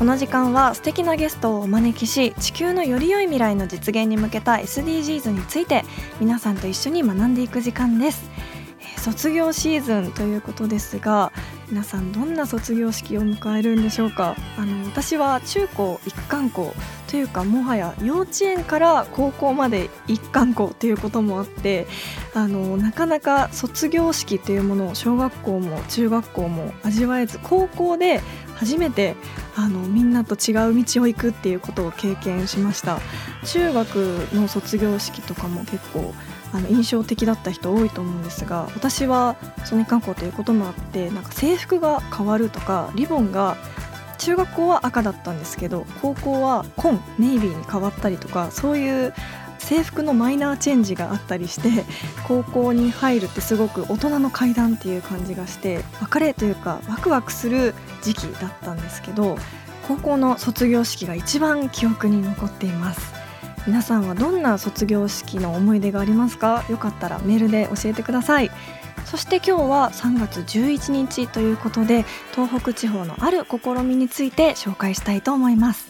この時間は素敵なゲストをお招きし地球のより良い未来の実現に向けた SDGs について皆さんと一緒に学んでいく時間です。えー卒業シーズンということですが皆さんどんな卒業式を迎えるんでしょうか？あの私は中高一貫校というかもはや幼稚園から高校まで一貫校ということもあってあのなかなか卒業式というものを小学校も中学校も味わえず高校で初めてあのみんなと違う道を行くっていうことを経験しました。中学の卒業式とかも結構あの印象的だった人多いと思うんですが私はその一貫校ということもあってなんか制服が変わるとかリボンが中学校は赤だったんですけど高校は紺ネイビーに変わったりとかそういう制服のマイナーチェンジがあったりして高校に入るってすごく大人の階段っていう感じがして別れというかワクワクする時期だったんですけど高校の卒業式が一番記憶に残っています。皆さんはどんな卒業式の思い出がありますか？よかったらメールで教えてください。そして今日は3月11日ということで東北地方のある試みについて紹介したいと思います。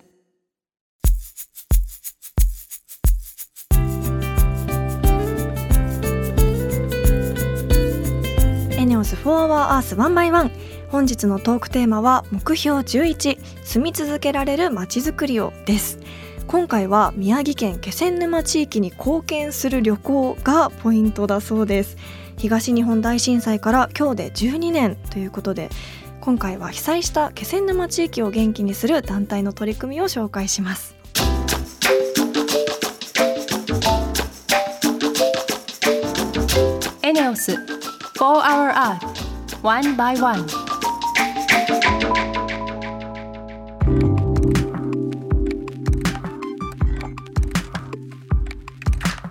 4 Hour Earth 1 by 1本日のトークテーマは目標11住み続けられるまちづくりをです。今回は宮城県気仙沼地域に貢献する旅行がポイントだそうです。東日本大震災から今日で12年ということで今回は被災した気仙沼地域を元気にする団体の取り組みを紹介します。ENEOS 4 Hour Earth One by One.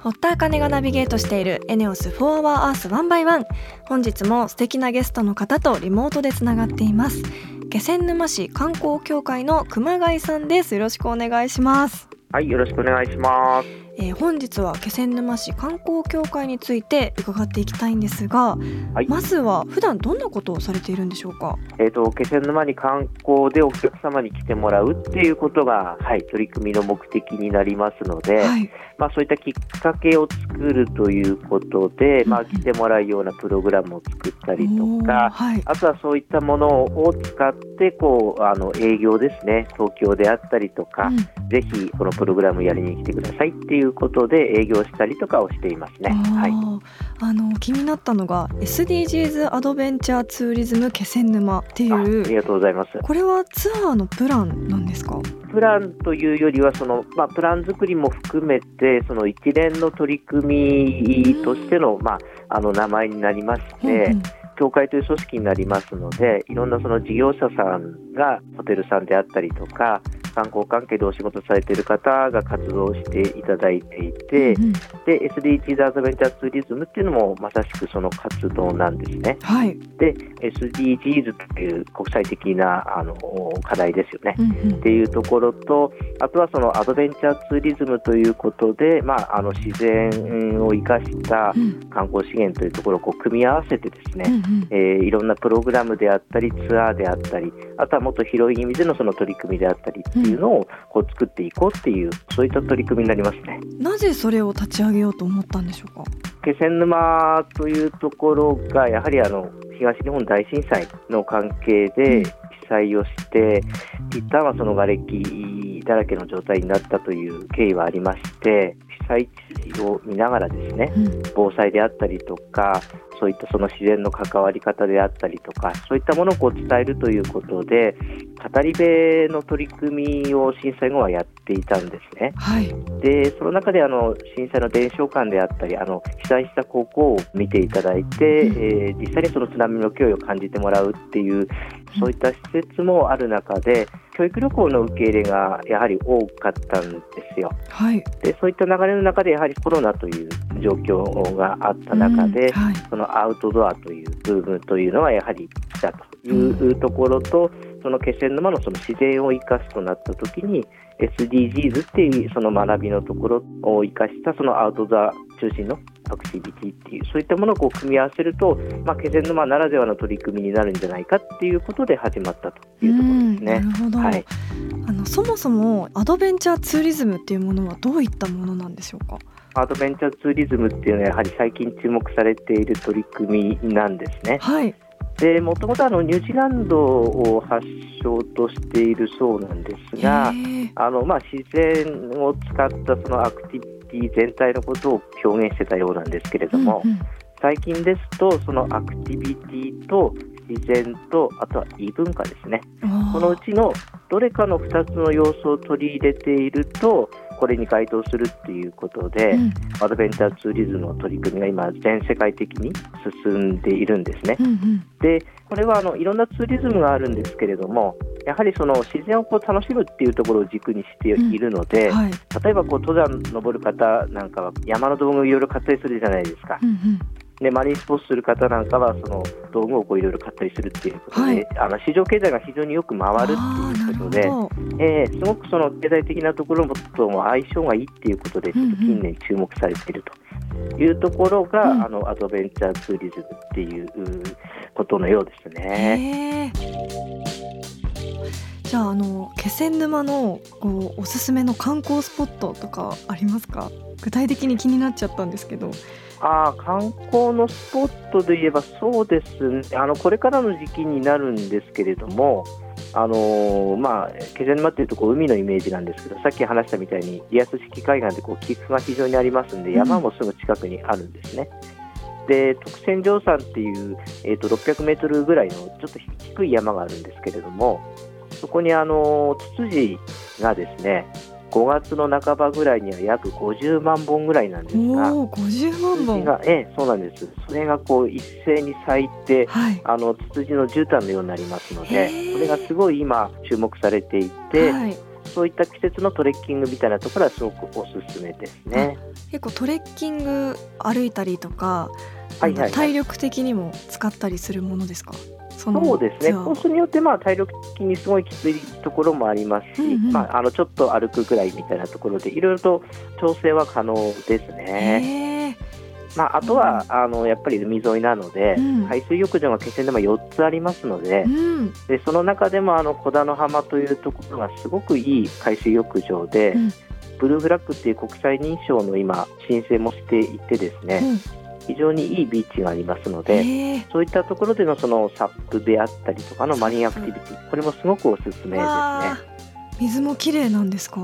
堀田茜がナビゲートしているエネオス4 Hour Earth 1 by 1本日も素敵なゲストの方とリモートでつながっています。気仙沼市観光協会の熊谷さんです。よろしくお願いします、はい、よろしくお願いします。えー本日は気仙沼市観光協会について伺っていきたいんですが、はい。まずは普段どんなことをされているんでしょうか？えっ、と、気仙沼に観光でお客様に来てもらうっていうことが、はい、取り組みの目的になりますので、はい。まあ、そういったきっかけを作るということで、まあ、来てもらうようなプログラムを作ったりとか、はい。あとはそういったものを使って、こう、あの、営業ですね、東京であったりとか、うん。ぜひこのプログラムやりに来てくださいっていうことで営業したりとかをしていますね。はい。あの気になったのが SDGs アドベンチャーツーリズム気仙沼っていあありうがとうございます。これはツアーのプランなんですか？プランというよりはその、まあ、プラン作りも含めてその一連の取り組みとしての,、まあ、あの名前になりまして、うんうん協会という組織になりますのでいろんなその事業者さんがホテルさんであったりとか観光関係でお仕事されている方が活動していただいていて、うんで SDGs アドベンチャーツーリズムっていうのもまさしくその活動なんですね。はい。で SDGs という国際的なあの課題ですよね。うんっていうところと、あとはそのアドベンチャーツーリズムということで、まあ、あの自然を生かしたうん観光資源というところをこう組み合わせてですね、うんうんえーいろんなプログラムであったりツアーであったりあとはもっと広い意味でのその取り組みであったりっていうのをこう作っていこうっていうそういった取り組みになりますね。なぜそれを立ち上げようと思ったんでしょうか？気仙沼というところがやはりあの東日本大震災の関係で被災をして一旦はその瓦礫だらけの状態になったという経緯はありまして被災地を見ながらですねうん防災であったりとかそういったその自然の関わり方であったりとかそういったものをこう伝えるということで語り部の取り組みを震災後はやっていたんですね。はい。でその中であの震災の伝承館であったりあの被災した高校を見ていただいて、うんえー実際にその津波の脅威を感じてもらうっていうそういった施設もある中で教育旅行の受け入れがやはり多かったんですよ。はい。でそういった流れの中でやはりコロナという状況があった中で、うんはい。そのアウトドアという部分というのはやはり来たというところと、その気仙沼のその自然を生かすとなった時に SDGs っていうその学びのところを生かしたそのアウトドア中心のアクティビティっていうそういったものをこう組み合わせると、まあ、気仙沼ならではの取り組みになるんじゃないかっていうことで始まったというところですうんなね。るほど。はいあのそもそもアドベンチャーツーリズムっていうものはどういったものなんでしょうか？アドベンチャーツーリズムっていうのはやはり最近注目されている取り組みなんですね。はい。でもともとあのニュージーランドを発祥としているそうなんですがあの、まあ、自然を使ったそのアクティビティ全体のことを表現してたようなんですけれども、うんうん。最近ですとそのアクティビティと自然とあとは異文化ですね。このうちのどれかの2つの要素を取り入れているとこれに該当するっていうことで、うんアドベンチャーツーリズムの取り組みが今全世界的に進んでいるんですね。うんうんでこれはあのいろんなツーリズムがあるんですけれどもやはりその自然をこう楽しむっていうところを軸にしているので、はい。例えばこう登山登る方なんかは山の道具をいろいろ買ったりするじゃないですか。うんうんでマリンスポーツする方なんかはその道具をこういろいろ買ったりするっていうことで、はい。あの市場経済が非常によく回るっていうことでえーすごくその経済的なところもとも相性がいいっていうことでちょっと近年注目されているというところが、うん。あのアドベンチャーツーリズムっていううことのようですね。じゃああの気仙沼のこうおすすめの観光スポットとかありますか？具体的に気になっちゃったんですけどあー観光のスポットで言えばそうですねあのこれからの時期になるんですけれどもあのーまあ気仙沼っていうとこう海のイメージなんですけどさっき話したみたいにリアス式海岸でこう起伏が非常にありますんでうん山もすぐ近くにあるんですね。で徳仙城山っていう、えー、と600メートルぐらいのちょっと低い山があるんですけれどもそこにあのツツジがですね5月の半ばぐらいには約50万本ぐらいなんですが。おお50万本が、ええ、そうなんです。それがこう一斉に咲いて、はいあのツツジの絨毯のようになりますのへで、ーそれがすごい今注目されていて、はい、そういった季節のトレッキングみたいなところはすごくおすすめですね。結構トレッキング歩いたりとか、はいはいはい体力的にも使ったりするものですか？そうですね。コースによってまあ体力的にすごいきついところもありますし、うんうん。まああのちょっと歩くぐらいみたいなところでいろいろと調整は可能ですね。まああとはあのやっぱり海沿いなので、うん。海水浴場が気仙沼4つありますので。うん。でその中でもあの小田の浜というところがすごくいい海水浴場で、うん。ブルーフラッグっていう国際認証の今申請もしていてですね、うん非常にいいビーチがありますので、そういったところでのそのサップであったりとかのマリンアクティビティこれもすごくおすすめですね。水も綺麗なんですか、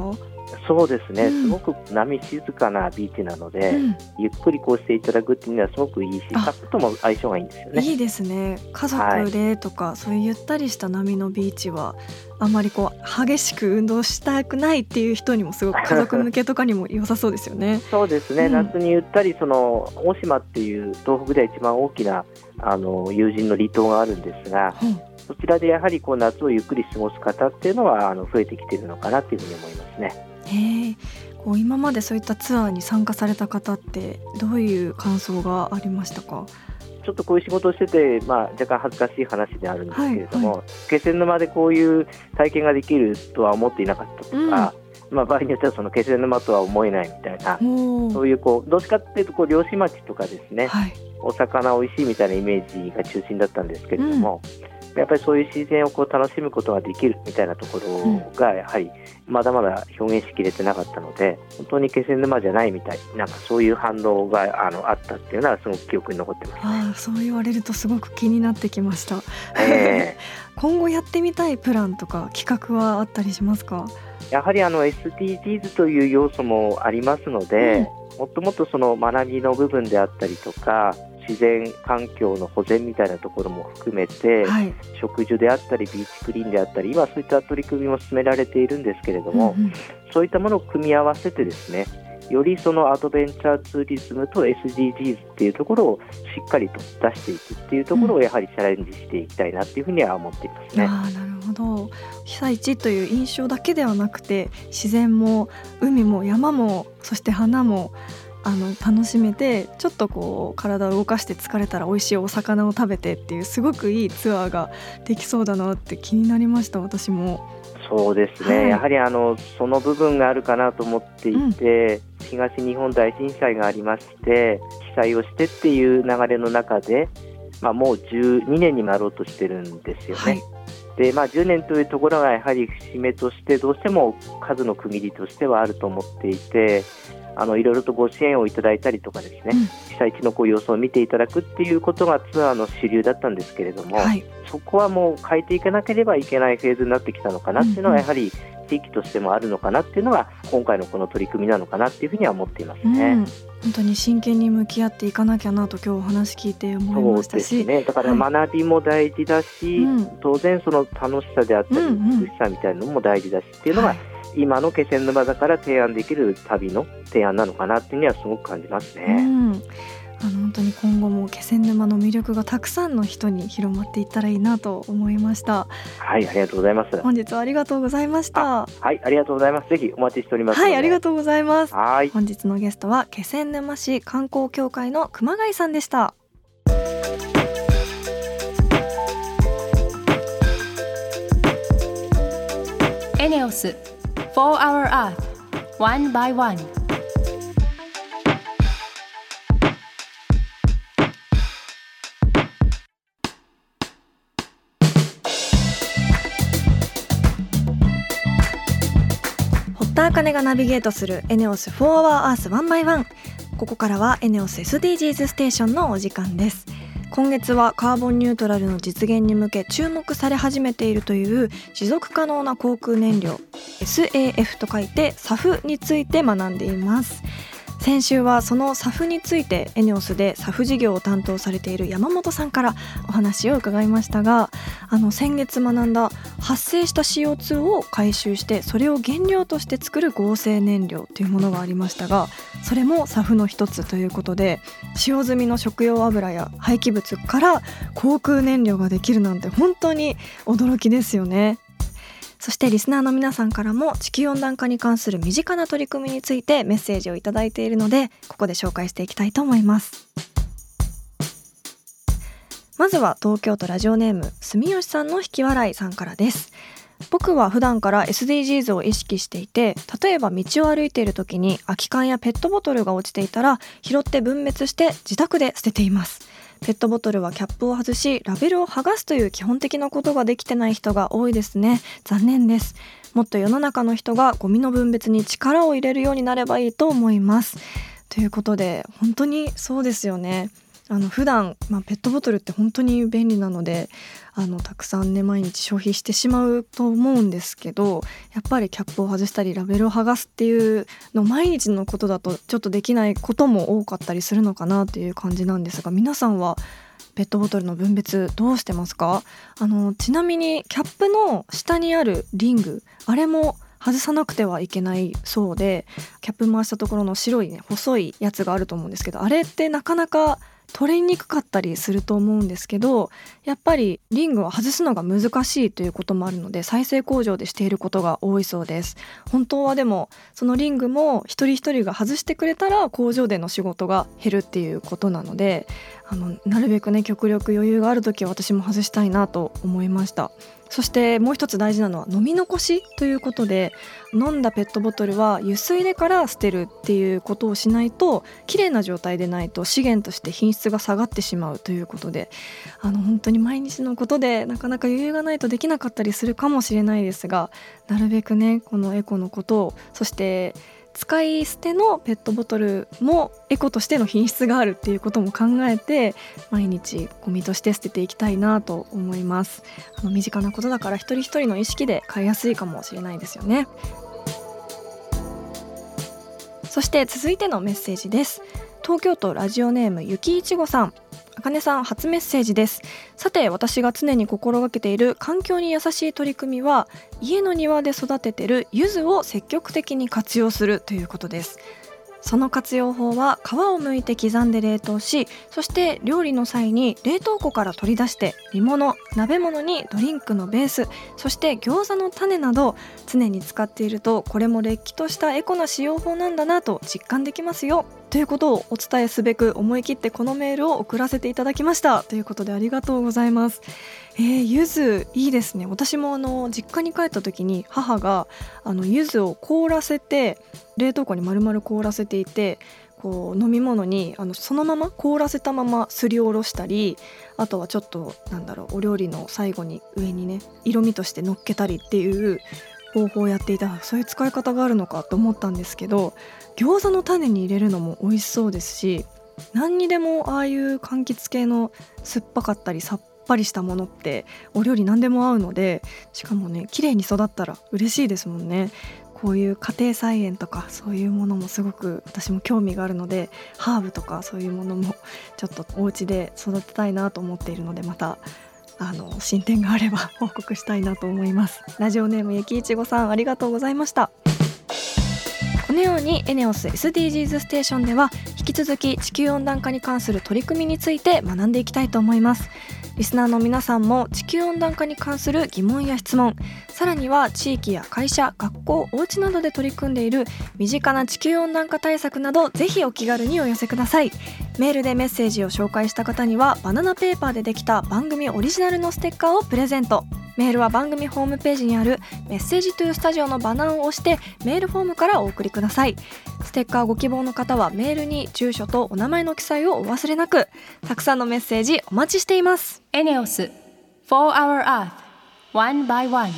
そうですね、うん。すごく波静かなビーチなので、うん。ゆっくりこうしていただくっていうのはすごくいいしあ。サップとも相性がいいんですよね。いいですね。家族でとか、そういうゆったりした波のビーチはあんまりこう激しく運動したくないっていう人にもすごく 家族向けとかにも良さそうですよね。そうですね、うん。夏にゆったりその大島っていう東北では一番大きなあの友人の離島があるんですがうん。そちらでやはりこう夏をゆっくり過ごす方っていうのはあの増えてきているのかなというふうに思いますね。へえこう今までそういったツアーに参加された方ってどういう感想がありましたか？ちょっとこういう仕事をしてて、まあ、若干恥ずかしい話であるんですけれども、はいは気仙沼でこういう体験ができるとは思っていなかったとか、まあ、場合によってはその気仙沼とは思えないみたいな、おそういうこうどっちかっていうとこう漁師町とかですね、はい。お魚美味しいみたいなイメージが中心だったんですけれども、やっぱりそういう自然をこう楽しむことができるみたいなところがやはりまだまだ表現しきれてなかったので本当に気仙沼じゃないみたいなんかそういう反応があのあったっていうのはすごく記憶に残ってます。ああそう言われるとすごく気になってきました。え 今後やってみたいプランとか企画はあったりしますか？ーやはりあの SDGs という要素もありますので、もっともっとその学びの部分であったりとか自然環境の保全みたいなところも含めて、はい。植樹であったりビーチクリーンであったり今そういった取り組みも進められているんですけれども、うんうん。そういったものを組み合わせてですねよりそのアドベンチャーツーリズムと SDGs っていうところをしっかりと出していくっていうところをやはりチャレンジしていきたいなっていうふうには思っていますね。ああなるほど。被災地という印象だけではなくて自然も海も山もそして花もあの楽しめてちょっとこう体を動かして疲れたら美味しいお魚を食べてっていうすごくいいツアーができそうだなって気になりました私も。そうですね、はいやはりあのその部分があるかなと思っていて、東日本大震災がありまして被災をしてっていう流れの中で、まあ、もう12年になろうとしてるんですよね。はいでまあ、10年というところがやはり節目としてどうしても数の区切りとしてはあると思っていてあのいろいろとご支援をいただいたりとかですね、うん。被災地のこう様子を見ていただくっていうことがツアーの主流だったんですけれども、はい。そこはもう変えていかなければいけないフェーズになってきたのかなっていうのはやはり地域としてもあるのかなっていうのが今回のこの取り組みなのかなっていうふうには思っていますうん、ね。本当に真剣に向き合っていかなきゃなと今日お話聞いて思いましたし、ですね。だから学びも大事だし、うん。当然その楽しさであったり美しさみたいなのも大事だしっていうのが、はい今の気仙沼だから提案できる旅の提案なのかなっていうにはすごく感じますうね。ん、あの本当に今後も気仙沼の魅力がたくさんの人に広まっていったらいいなと思いましたはい、ありがとうございます。本日はありがとうございましたはい、ありがとうございます。ぜひお待ちしております。はいありがとうございますはい。本日のゲストは気仙沼市観光協会の熊谷さんでしたエネオス4 Hour Earth One by One 堀田茜がナビゲートするエネオス4 Hour Earth One by One ここからはエネオス SDGs ステーションのお時間です今月はカーボンニュートラルの実現に向け注目され始めているという持続可能な航空燃料 SAF と書いて SAF について学んでいます。先週はその SAF についてエネオスで SAF 事業を担当されている山本さんからお話を伺いましたがあの先月学んだ発生した CO2 を回収してそれを原料として作る合成燃料というものがありましたがそれも SAF の一つということで使用済みの食用油や廃棄物から航空燃料ができるなんて本当に驚きですよね。そしてリスナーの皆さんからも地球温暖化に関する身近な取り組みについてメッセージをいただいているのでここで紹介していきたいと思います。まずは東京都ラジオネーム住吉さんの引き笑いさんからです。僕は普段から SDGs を意識していて例えば道を歩いている時に空き缶やペットボトルが落ちていたら拾って分別して自宅で捨てています。ペットボトルはキャップを外しラベルを剥がすという基本的なことができてない人が多いですね。残念です。もっと世の中の人がゴミの分別に力を入れるようになればいいと思います。ということで本当にそうですよね。あの普段、まあ、ペットボトルって本当に便利なのであのたくさんね毎日消費してしまうと思うんですけどやっぱりキャップを外したりラベルを剥がすっていうの毎日のことだとちょっとできないことも多かったりするのかなという感じなんですが皆さんはペットボトルの分別どうしてますか？あのちなみにキャップの下にあるリングあれも外さなくてはいけないそうでキャップ回したところの白いね細いやつがあると思うんですけどあれってなかなか取れにくかったりすると思うんですけどやっぱりリングを外すのが難しいということもあるので再生工場でしていることが多いそうです。本当はでもそのリングも一人一人が外してくれたら工場での仕事が減るっていうことなのであのなるべくね極力余裕がある時は私も外したいなと思いました。そしてもう一つ大事なのは飲み残しということで飲んだペットボトルは湯水でから捨てるっていうことをしないときれいな状態でないと資源として品質が下がってしまうということであの本当に毎日のことでなかなか余裕がないとできなかったりするかもしれないですがなるべくねこのエコのことをそして使い捨てのペットボトルもエコとしての品質があるっていうことも考えて毎日ゴミとして捨てていきたいなと思います。あの身近なことだから一人一人の意識で買いやすいかもしれないですよね。そして続いてのメッセージです。東京都ラジオネームゆきいちごさん。あかねさん初メッセージです。さて私が常に心がけている環境に優しい取り組みは家の庭で育ててる柚子を積極的に活用するということです。その活用法は皮を剥いて刻んで冷凍しそして料理の際に冷凍庫から取り出して煮物鍋物にドリンクのベース。そして餃子の種など常に使っているとこれもれっきとしたエコな使用法なんだなと実感できますよ。ということをお伝えすべく思い切ってこのメールを送らせていただきました。ということでありがとうございます。えー、柚子いいですね。私もあの実家に帰った時に母があの柚子を凍らせて冷凍庫に丸々凍らせていてこう飲み物にあのそのまま凍らせたまますりおろしたりあとはちょっとなんだろうお料理の最後に上にね色味として乗っけたりっていう方法をやっていた。そういう使い方があるのかと思ったんですけど餃子の種に入れるのも美味しそうですし何にでもああいう柑橘系の酸っぱかったりさっぱりしたものってお料理何でも合うのでしかもね綺麗に育ったら嬉しいですもんね。こういう家庭菜園とかそういうものもすごく私も興味があるのでハーブとかそういうものもちょっとお家で育てたいなと思っているのでまたあの進展があれば 報告したいなと思います。ラジオネームゆきいちごさんありがとうございました。このようにエネオス SDGs ステーションでは引き続き地球温暖化に関する取り組みについて学んでいきたいと思います。リスナーの皆さんも地球温暖化に関する疑問や質問さらには地域や会社学校お家などで取り組んでいる身近な地球温暖化対策などぜひお気軽にお寄せください。メールでメッセージを紹介した方にはバナナペーパーでできた番組オリジナルのステッカーをプレゼント。メールは番組ホームページにあるメッセージトゥースタジオのバナーを押してメールフォームからお送りください。ステッカーご希望の方はメールに住所とお名前の記載をお忘れなくたくさんのメッセージお待ちしています。エネオス4 Hour Earth One by One.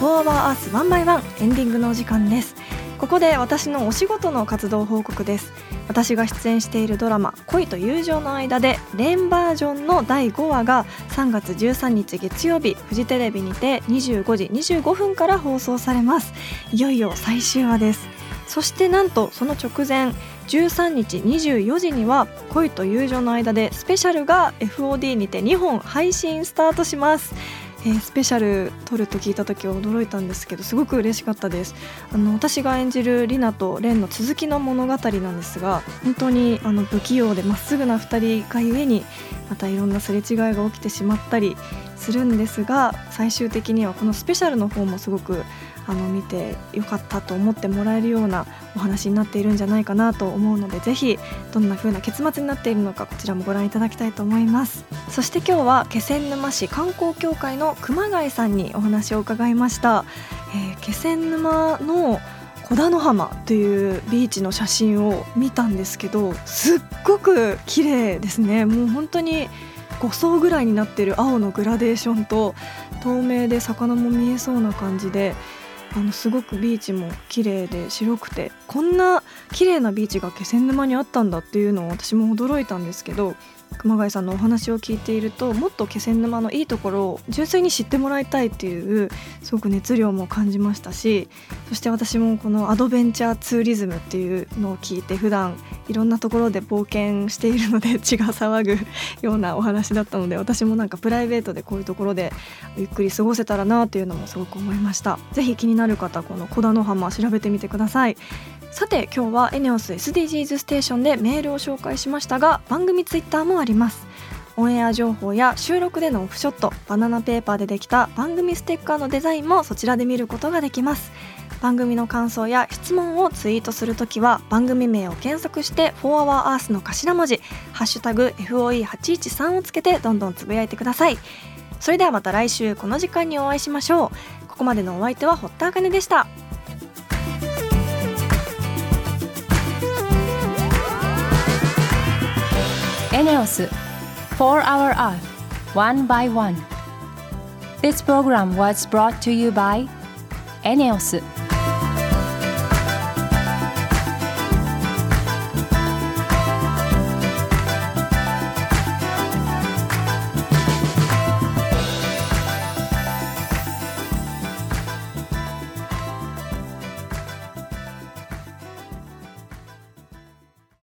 4 Hour Earth One by One エンディングのお時間です。ここで私のお仕事の活動報告です。私が出演しているドラマ「恋と友情の間」でレンバージョンの第5話が3月13日月曜日フジテレビにて25時25分から放送されます。いよいよ最終話です。そしてなんとその直前13日24時には恋と友情の間でスペシャルが FOD にて2本配信スタートします。えースペシャル撮ると聞いた時は驚いたんですけどすごく嬉しかったです。あの私が演じるリナとレンの続きの物語なんですが本当にあの不器用でまっすぐな2人がゆえにまたいろんなすれ違いが起きてしまったりするんですが最終的にはこのスペシャルの方もすごくあの見てよかったと思ってもらえるようなお話になっているんじゃないかなと思うのでぜひどんな風な結末になっているのかこちらもご覧いただきたいと思います。そして今日は気仙沼市観光協会の熊谷さんにお話を伺いました、えー気仙沼の小田野浜というビーチの写真を見たんですけどすっごく綺麗ですね。もう本当に5層ぐらいになってる青のグラデーションと透明で魚も見えそうな感じであのすごくビーチも綺麗で白くてこんな綺麗なビーチが気仙沼にあったんだっていうのを私も驚いたんですけど熊谷さんのお話を聞いているともっと気仙沼のいいところを純粋に知ってもらいたいっていうすごく熱量も感じましたしそして私もこのアドベンチャーツーリズムっていうのを聞いて普段いろんなところで冒険しているので血が騒ぐようなお話だったので私もなんかプライベートでこういうところでゆっくり過ごせたらなっていうのもすごく思いました。ぜひ気になる方この小田の浜調べてみてください。さて今日はエネオス SDGs ステーションでメールを紹介しましたが番組ツイッターもあります。オンエア情報や収録でのオフショットバナナペーパーでできた番組ステッカーのデザインもそちらで見ることができます。番組の感想や質問をツイートするときは番組名を検索して「4HourEarth」の頭文字「ハッシュタグ #FOE813」をつけてどんどんつぶやいてください。それではまた来週この時間にお会いしましょう。ここまでのお相手は堀田茜でした。エネオス For Our Earth One by One This program was brought to you by エネオス